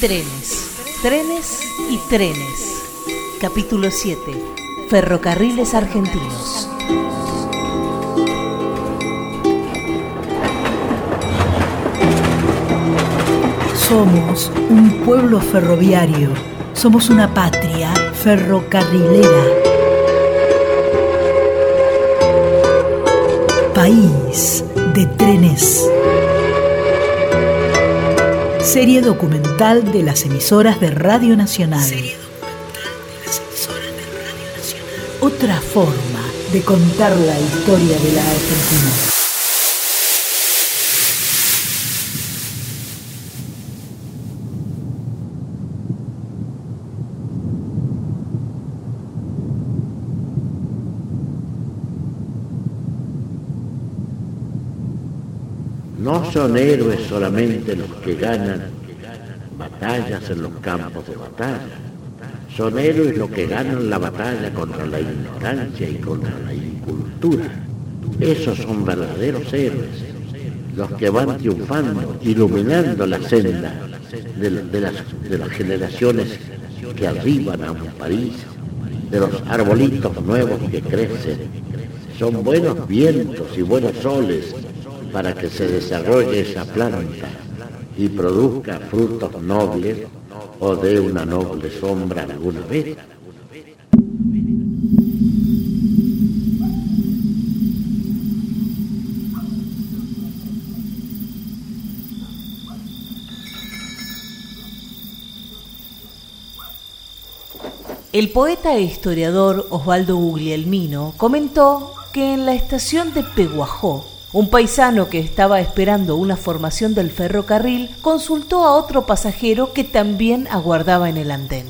Trenes, trenes y trenes. Capítulo 7. Ferrocarriles argentinos. Somos un pueblo ferroviario. Somos una patria ferrocarrilera. País de trenes. Serie documental de las emisoras de Radio Nacional. Otra forma de contar la historia de la Argentina. No son héroes solamente los que ganan batallas en los campos de batalla. Son héroes los que ganan la batalla contra la ignorancia y contra la incultura. Esos son verdaderos héroes, los que van triunfando, iluminando la senda de, las, de las generaciones que arriban a un país, de los arbolitos nuevos que crecen. Son buenos vientos y buenos soles para que se desarrolle esa planta y produzca frutos nobles o dé una noble sombra alguna vez. El poeta e historiador Osvaldo Guglielmino comentó que en la estación de Peguajó, un paisano que estaba esperando una formación del ferrocarril consultó a otro pasajero que también aguardaba en el andén.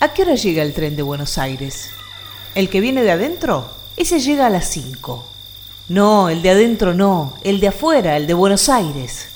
¿A qué hora llega el tren de Buenos Aires? ¿El que viene de adentro? Ese llega a las 5. No, el de adentro no, el de afuera, el de Buenos Aires.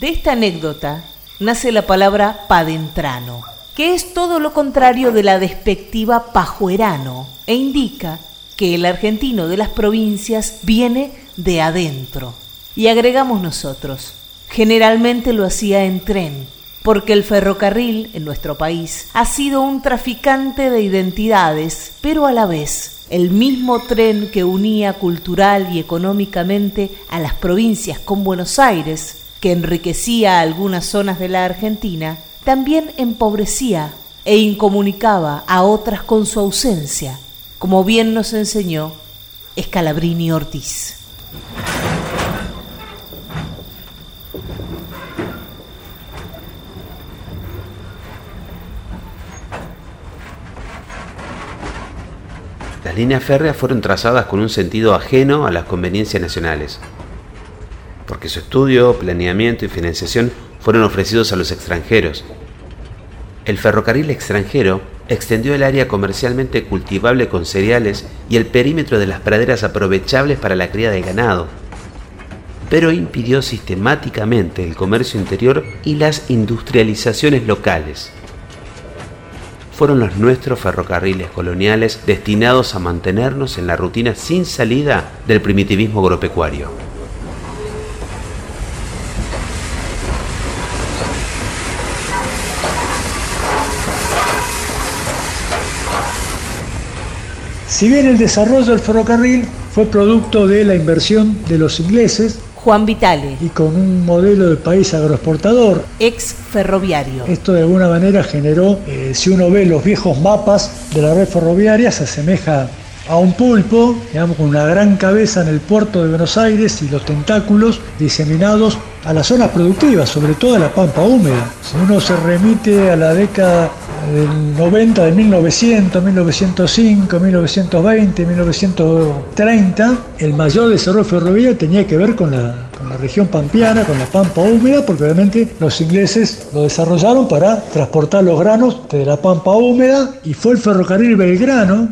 De esta anécdota nace la palabra padentrano, que es todo lo contrario de la despectiva pajuerano e indica que el argentino de las provincias viene de adentro. Y agregamos nosotros, generalmente lo hacía en tren, porque el ferrocarril en nuestro país ha sido un traficante de identidades, pero a la vez el mismo tren que unía cultural y económicamente a las provincias con Buenos Aires, que enriquecía algunas zonas de la Argentina, también empobrecía e incomunicaba a otras con su ausencia, como bien nos enseñó Scalabrini Ortiz. Las líneas férreas fueron trazadas con un sentido ajeno a las conveniencias nacionales, porque su estudio, planeamiento y financiación fueron ofrecidos a los extranjeros. El ferrocarril extranjero extendió el área comercialmente cultivable con cereales y el perímetro de las praderas aprovechables para la cría de ganado, pero impidió sistemáticamente el comercio interior y las industrializaciones locales. Fueron los nuestros ferrocarriles coloniales destinados a mantenernos en la rutina sin salida del primitivismo agropecuario. Si bien el desarrollo del ferrocarril fue producto de la inversión de los ingleses, Juan Vitale. Y con un modelo de país agroexportador. Ex ferroviario. Esto de alguna manera generó, eh, si uno ve los viejos mapas de la red ferroviaria, se asemeja a un pulpo, digamos, con una gran cabeza en el puerto de Buenos Aires y los tentáculos diseminados a las zonas productivas, sobre todo a la pampa húmeda. Si uno se remite a la década del 90, de 1900, 1905, 1920, 1930, el mayor desarrollo ferroviario tenía que ver con la, con la región pampeana, con la pampa húmeda, porque obviamente los ingleses lo desarrollaron para transportar los granos de la pampa húmeda y fue el ferrocarril Belgrano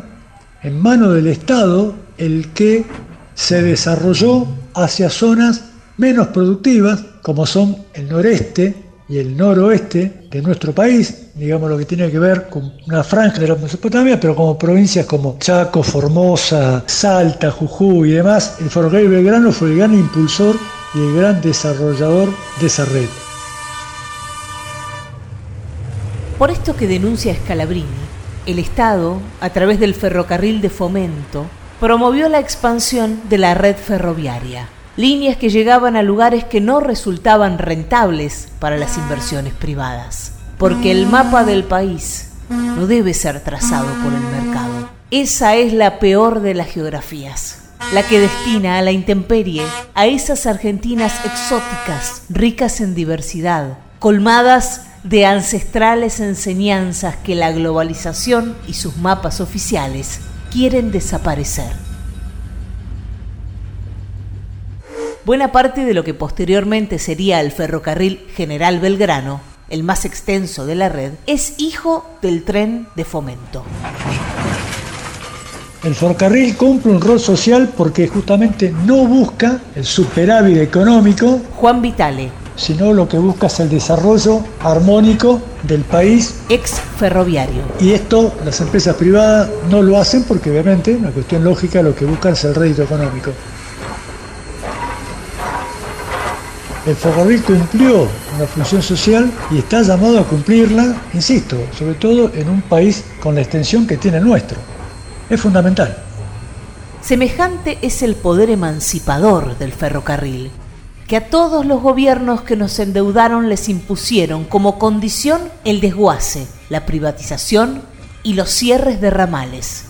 en mano del Estado el que se desarrolló hacia zonas menos productivas, como son el noreste y el noroeste de nuestro país, digamos lo que tiene que ver con una franja de la Mesopotamia, pero como provincias como Chaco, Formosa, Salta, Jujuy y demás, el ferrocarril Belgrano fue el gran impulsor y el gran desarrollador de esa red. Por esto que denuncia Scalabrini, el Estado, a través del ferrocarril de fomento, promovió la expansión de la red ferroviaria, líneas que llegaban a lugares que no resultaban rentables para las inversiones privadas, porque el mapa del país no debe ser trazado por el mercado. Esa es la peor de las geografías, la que destina a la intemperie a esas Argentinas exóticas, ricas en diversidad, colmadas de ancestrales enseñanzas que la globalización y sus mapas oficiales quieren desaparecer. Buena parte de lo que posteriormente sería el ferrocarril General Belgrano, el más extenso de la red, es hijo del tren de fomento. El ferrocarril cumple un rol social porque justamente no busca el superávit económico. Juan Vitale, sino lo que busca es el desarrollo armónico del país. Ex ferroviario. Y esto las empresas privadas no lo hacen porque obviamente, una cuestión lógica, lo que buscan es el rédito económico. El ferrocarril cumplió una función social y está llamado a cumplirla, insisto, sobre todo en un país con la extensión que tiene el nuestro. Es fundamental. Semejante es el poder emancipador del ferrocarril, que a todos los gobiernos que nos endeudaron les impusieron como condición el desguace, la privatización y los cierres de ramales.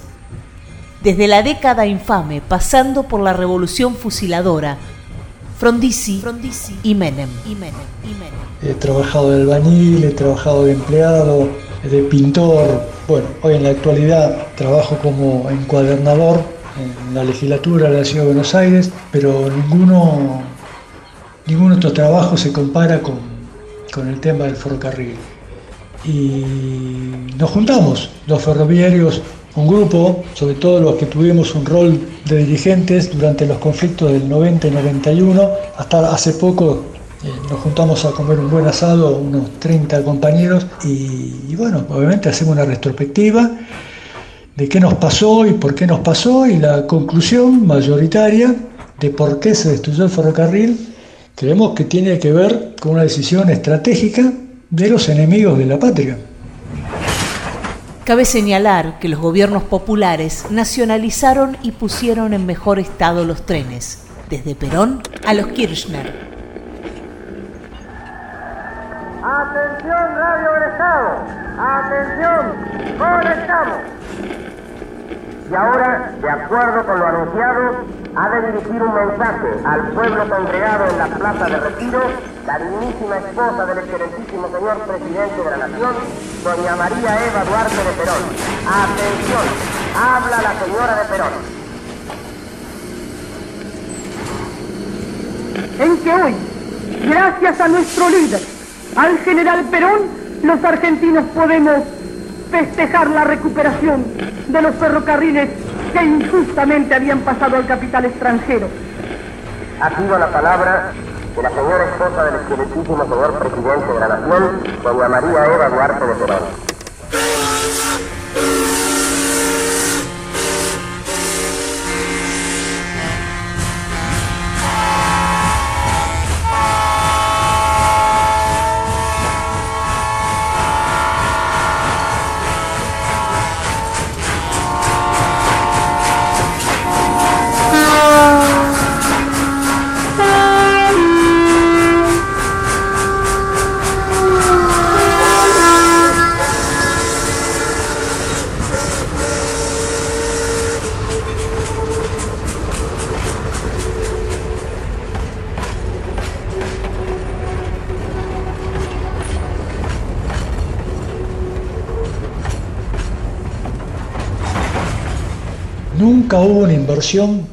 Desde la década infame, pasando por la revolución fusiladora, Frondizi, y Menem. He trabajado de albañil, he trabajado de empleado, de pintor. Bueno, hoy en la actualidad trabajo como encuadernador en la legislatura de la Ciudad de Buenos Aires, pero ninguno Ninguno de estos trabajos se compara con, el tema del ferrocarril. Y nos juntamos, los ferroviarios, un grupo, sobre todo los que tuvimos un rol de dirigentes durante los conflictos del 90 y 91, hasta hace poco eh, nos juntamos a comer un buen asado, unos 30 compañeros, y, bueno, obviamente hacemos una retrospectiva de qué nos pasó y por qué nos pasó, y la conclusión mayoritaria de por qué se destruyó el ferrocarril creemos que tiene que ver con una decisión estratégica de los enemigos de la patria. Cabe señalar que los gobiernos populares nacionalizaron y pusieron en mejor estado los trenes, desde Perón a los Kirchner. Atención Radio Estado, atención, conectamos. Y ahora, de acuerdo con lo anunciado, ha de dirigir un mensaje al pueblo congregado en la Plaza de Retiro, la dignísima esposa del excelentísimo señor presidente de la Nación, doña María Eva Duarte de Perón. Atención, habla la señora de Perón. En que hoy, gracias a nuestro líder, al general Perón, los argentinos podemos festejar la recuperación de los ferrocarriles que injustamente habían pasado al capital extranjero. Ha sido la palabra de la señora esposa del excelentísimo señor presidente de la Nación, doña María Eva Duarte de Perón.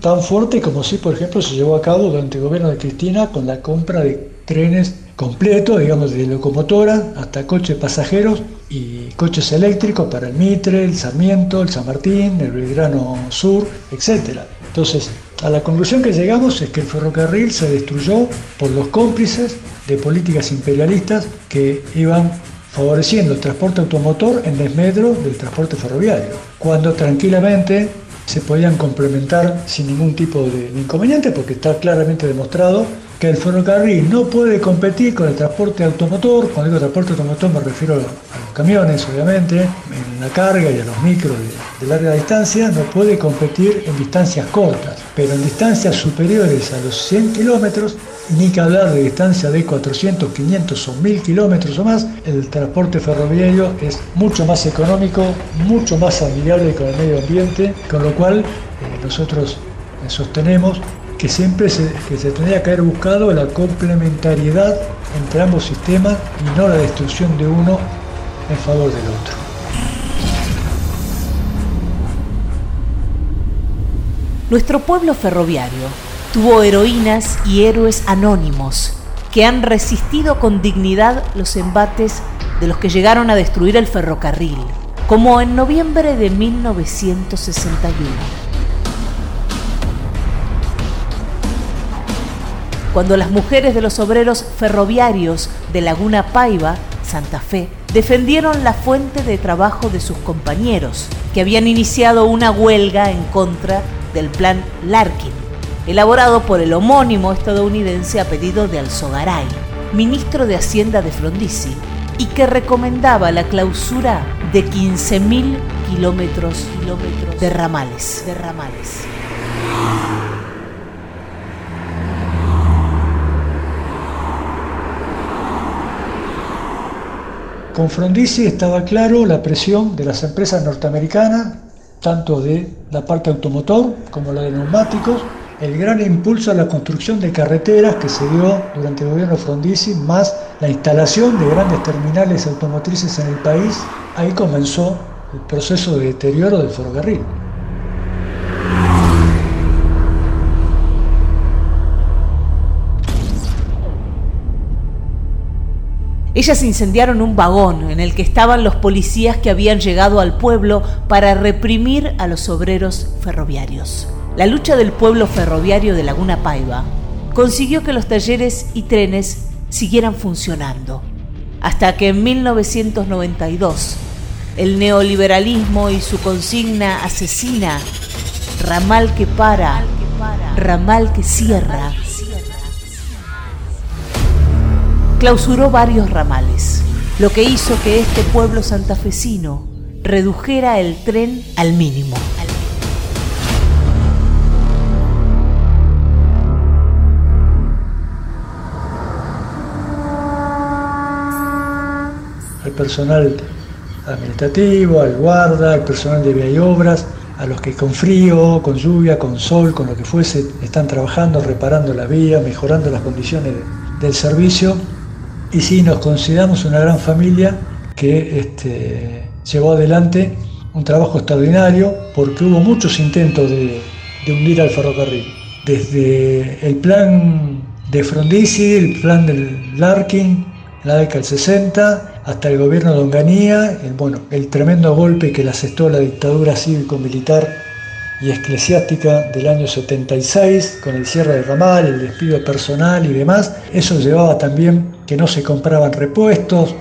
Tan fuerte como si, por ejemplo, se llevó a cabo durante el gobierno de Cristina con la compra de trenes completos, digamos, de locomotora hasta coches pasajeros y coches eléctricos para el Mitre, el Sarmiento, el San Martín, el Belgrano Sur, etc. Entonces, a la conclusión que llegamos es que el ferrocarril se destruyó por los cómplices de políticas imperialistas que iban favoreciendo el transporte automotor en desmedro del transporte ferroviario, cuando tranquilamente se podían complementar sin ningún tipo de, inconveniente porque está claramente demostrado que el ferrocarril no puede competir con el transporte automotor, cuando digo transporte automotor me refiero a los camiones, obviamente, en la carga y a los micros de, larga distancia, no puede competir en distancias cortas, pero en distancias superiores a los 100 kilómetros, ni que hablar de distancias de 400, 500 o 1000 kilómetros o más, el transporte ferroviario es mucho más económico, mucho más amigable con el medio ambiente, con lo cual eh, nosotros eh, sostenemos que siempre se, que se tendría que haber buscado la complementariedad entre ambos sistemas y no la destrucción de uno en favor del otro. Nuestro pueblo ferroviario tuvo heroínas y héroes anónimos que han resistido con dignidad los embates de los que llegaron a destruir el ferrocarril, como en noviembre de 1961. cuando las mujeres de los obreros ferroviarios de Laguna Paiva, Santa Fe, defendieron la fuente de trabajo de sus compañeros, que habían iniciado una huelga en contra del plan Larkin, elaborado por el homónimo estadounidense a pedido de Alzogaray, ministro de Hacienda de Frondizi, y que recomendaba la clausura de 15.000 kilómetros de ramales. De ramales. Con Frondizi estaba claro la presión de las empresas norteamericanas, tanto de la parte automotor como la de neumáticos, el gran impulso a la construcción de carreteras que se dio durante el gobierno Frondizi, más la instalación de grandes terminales automotrices en el país, ahí comenzó el proceso de deterioro del ferrocarril. Ellas incendiaron un vagón en el que estaban los policías que habían llegado al pueblo para reprimir a los obreros ferroviarios. La lucha del pueblo ferroviario de Laguna Paiva consiguió que los talleres y trenes siguieran funcionando, hasta que en 1992 el neoliberalismo y su consigna asesina, ramal que para, ramal que cierra, clausuró varios ramales, lo que hizo que este pueblo santafesino redujera el tren al mínimo. Personal administrativo, al guarda, al personal de vía y obras, a los que con frío, con lluvia, con sol, con lo que fuese, están trabajando, reparando la vía, mejorando las condiciones del servicio y sí, nos consideramos una gran familia que este, llevó adelante un trabajo extraordinario porque hubo muchos intentos de, hundir al ferrocarril. Desde el plan de Frondizi, el plan del Larkin, la década del 60, hasta el gobierno de Onganía, el, bueno, el tremendo golpe que le asestó la dictadura cívico-militar y eclesiástica del año 76, con el cierre de ramal, el despido personal y demás, eso llevaba también que no se compraban repuestos,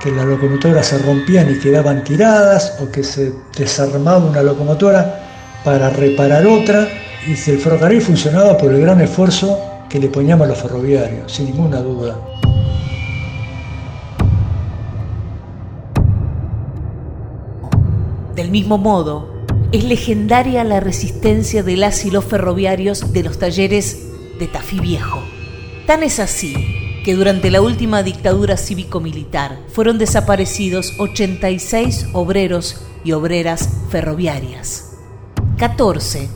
que las locomotoras se rompían y quedaban tiradas, o que se desarmaba una locomotora para reparar otra, y el ferrocarril funcionaba por el gran esfuerzo que le poníamos a los ferroviarios, sin ninguna duda. Mismo modo, es legendaria la resistencia de las y los ferroviarios de los talleres de Tafí Viejo. Tan es así que durante la última dictadura cívico-militar fueron desaparecidos 86 obreros y obreras ferroviarias. 14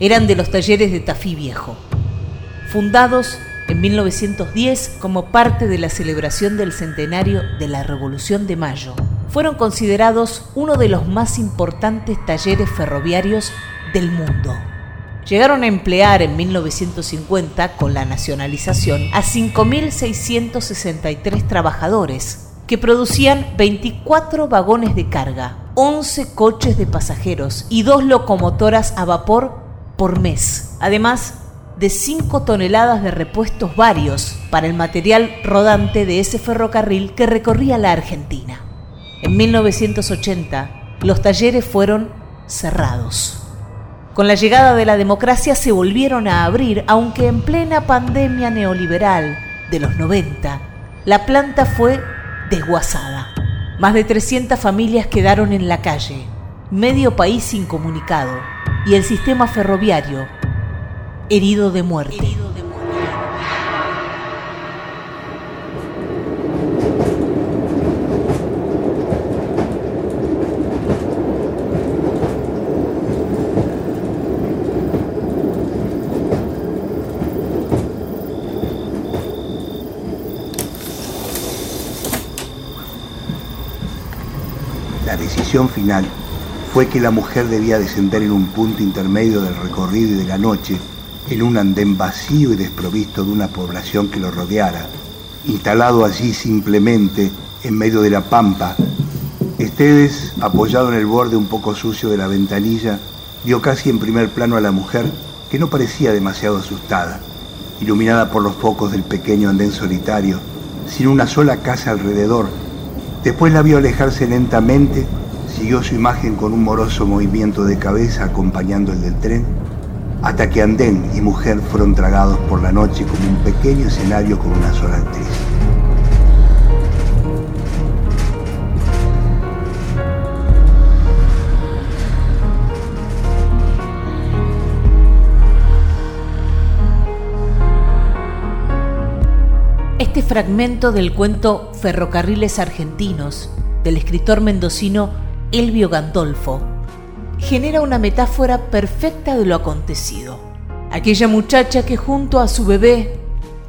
eran de los talleres de Tafí Viejo, fundados en 1910 como parte de la celebración del centenario de la Revolución de Mayo fueron considerados uno de los más importantes talleres ferroviarios del mundo. Llegaron a emplear en 1950, con la nacionalización, a 5.663 trabajadores, que producían 24 vagones de carga, 11 coches de pasajeros y dos locomotoras a vapor por mes. Además, de 5 toneladas de repuestos varios para el material rodante de ese ferrocarril que recorría la Argentina. En 1980, los talleres fueron cerrados. Con la llegada de la democracia se volvieron a abrir, aunque en plena pandemia neoliberal de los 90, la planta fue desguazada. Más de 300 familias quedaron en la calle, medio país incomunicado y el sistema ferroviario herido de muerte. La final fue que la mujer debía descender en un punto intermedio del recorrido y de la noche, en un andén vacío y desprovisto de una población que lo rodeara, instalado allí simplemente en medio de la pampa. Esteves, apoyado en el borde un poco sucio de la ventanilla, vio casi en primer plano a la mujer que no parecía demasiado asustada, iluminada por los focos del pequeño andén solitario, sin una sola casa alrededor. Después la vio alejarse lentamente, siguió su imagen con un moroso movimiento de cabeza acompañando el del tren, hasta que andén y mujer fueron tragados por la noche como un pequeño escenario con una sola actriz. Este fragmento del cuento Ferrocarriles Argentinos del escritor mendocino Elvio Gandolfo genera una metáfora perfecta de lo acontecido. Aquella muchacha que junto a su bebé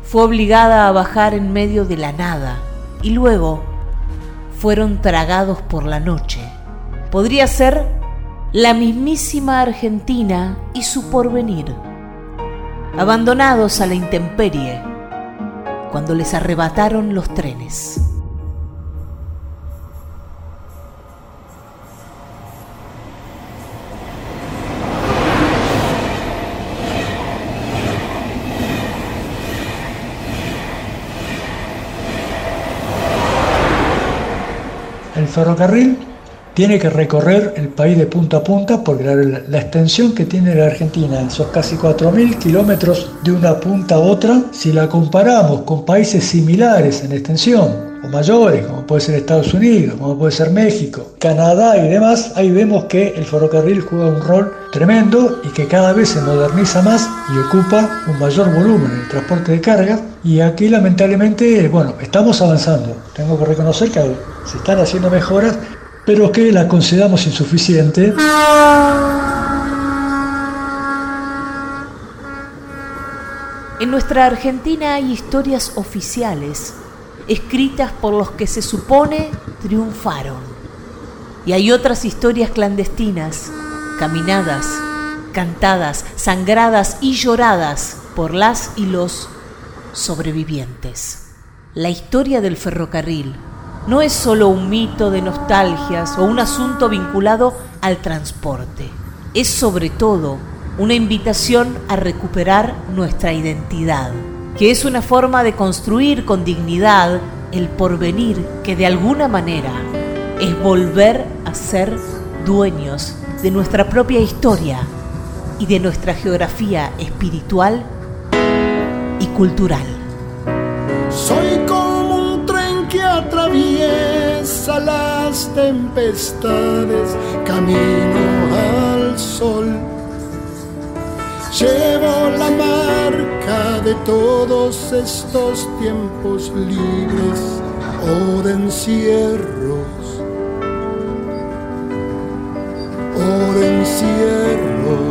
fue obligada a bajar en medio de la nada y luego fueron tragados por la noche. Podría ser la mismísima Argentina y su porvenir, abandonados a la intemperie cuando les arrebataron los trenes. Ferrocarril tiene que recorrer el país de punta a punta porque la, la extensión que tiene la Argentina, esos casi 4.000 kilómetros de una punta a otra, si la comparamos con países similares en extensión, o mayores, como puede ser Estados Unidos, como puede ser México, Canadá y demás, ahí vemos que el ferrocarril juega un rol tremendo y que cada vez se moderniza más y ocupa un mayor volumen en el transporte de cargas. Y aquí lamentablemente, bueno, estamos avanzando. Tengo que reconocer que se están haciendo mejoras, pero que la consideramos insuficiente. En nuestra Argentina hay historias oficiales, escritas por los que se supone triunfaron. Y hay otras historias clandestinas, caminadas, cantadas, sangradas y lloradas por las y los sobrevivientes. La historia del ferrocarril no es solo un mito de nostalgias o un asunto vinculado al transporte. Es sobre todo una invitación a recuperar nuestra identidad, que es una forma de construir con dignidad el porvenir que de alguna manera es volver a ser dueños de nuestra propia historia y de nuestra geografía espiritual y cultural. Soy como un tren que atraviesa las tempestades, camino al sol. Llevo la marca de todos estos tiempos libres o encierros, o encierros.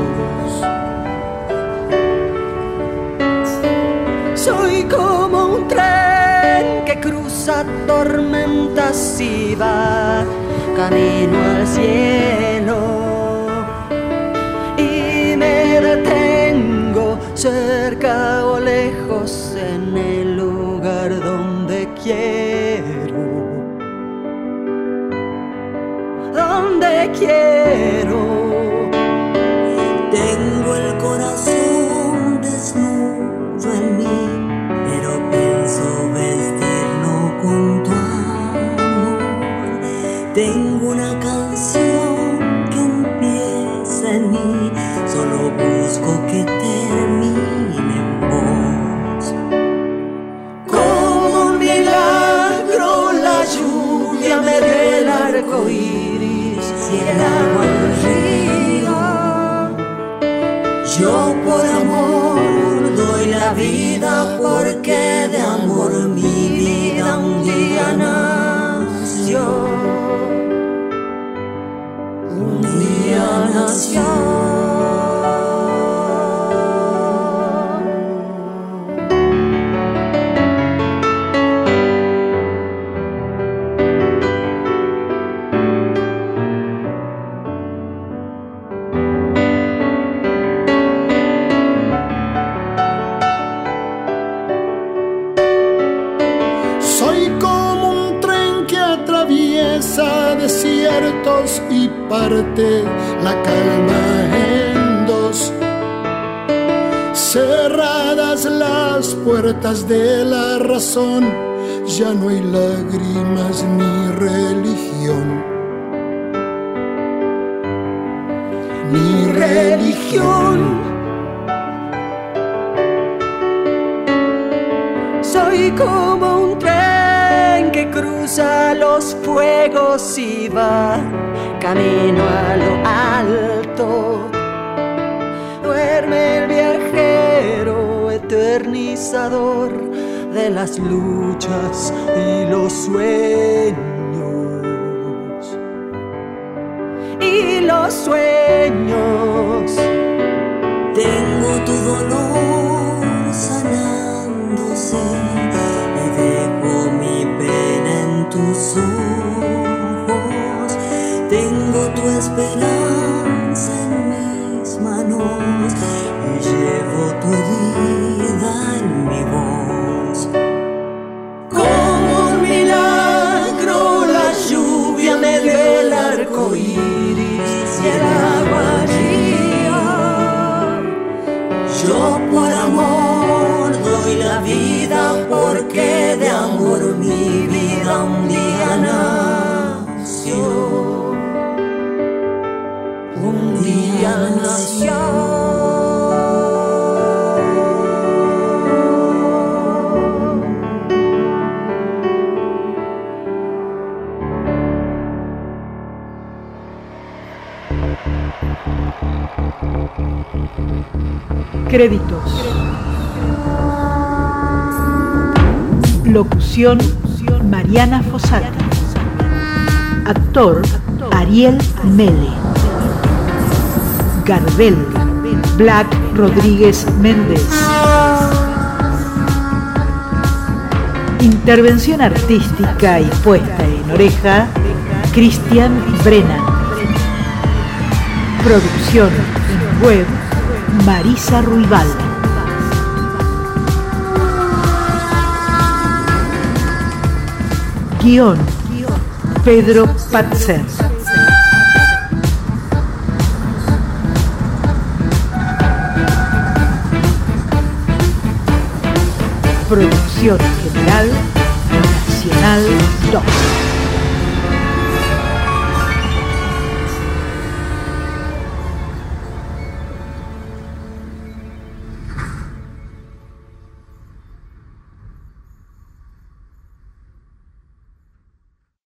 Soy como un tren que cruza tormentas y va camino al cielo. Cerca o lejos en el lugar donde quiero. Donde quiero. Arco y el agua río. Yo por amor doy la vida porque de amor mi vida un día nació. Un día nació. Parte la calma en dos. Cerradas las puertas de la razón, ya no hay lágrimas ni religión. Ni religión. Soy como un tren cruza los fuegos y va camino a lo alto. Duerme el viajero eternizador de las luchas y los sueños. Y los sueños. Tengo tu dolor Créditos. Locución Mariana Fossati. Actor Ariel Mele. Gardel Black Rodríguez Méndez. Intervención artística y puesta en oreja Cristian Brennan. Producción web Marisa Ruibal. Guión Pedro Patzer. Producción General Nacional 2.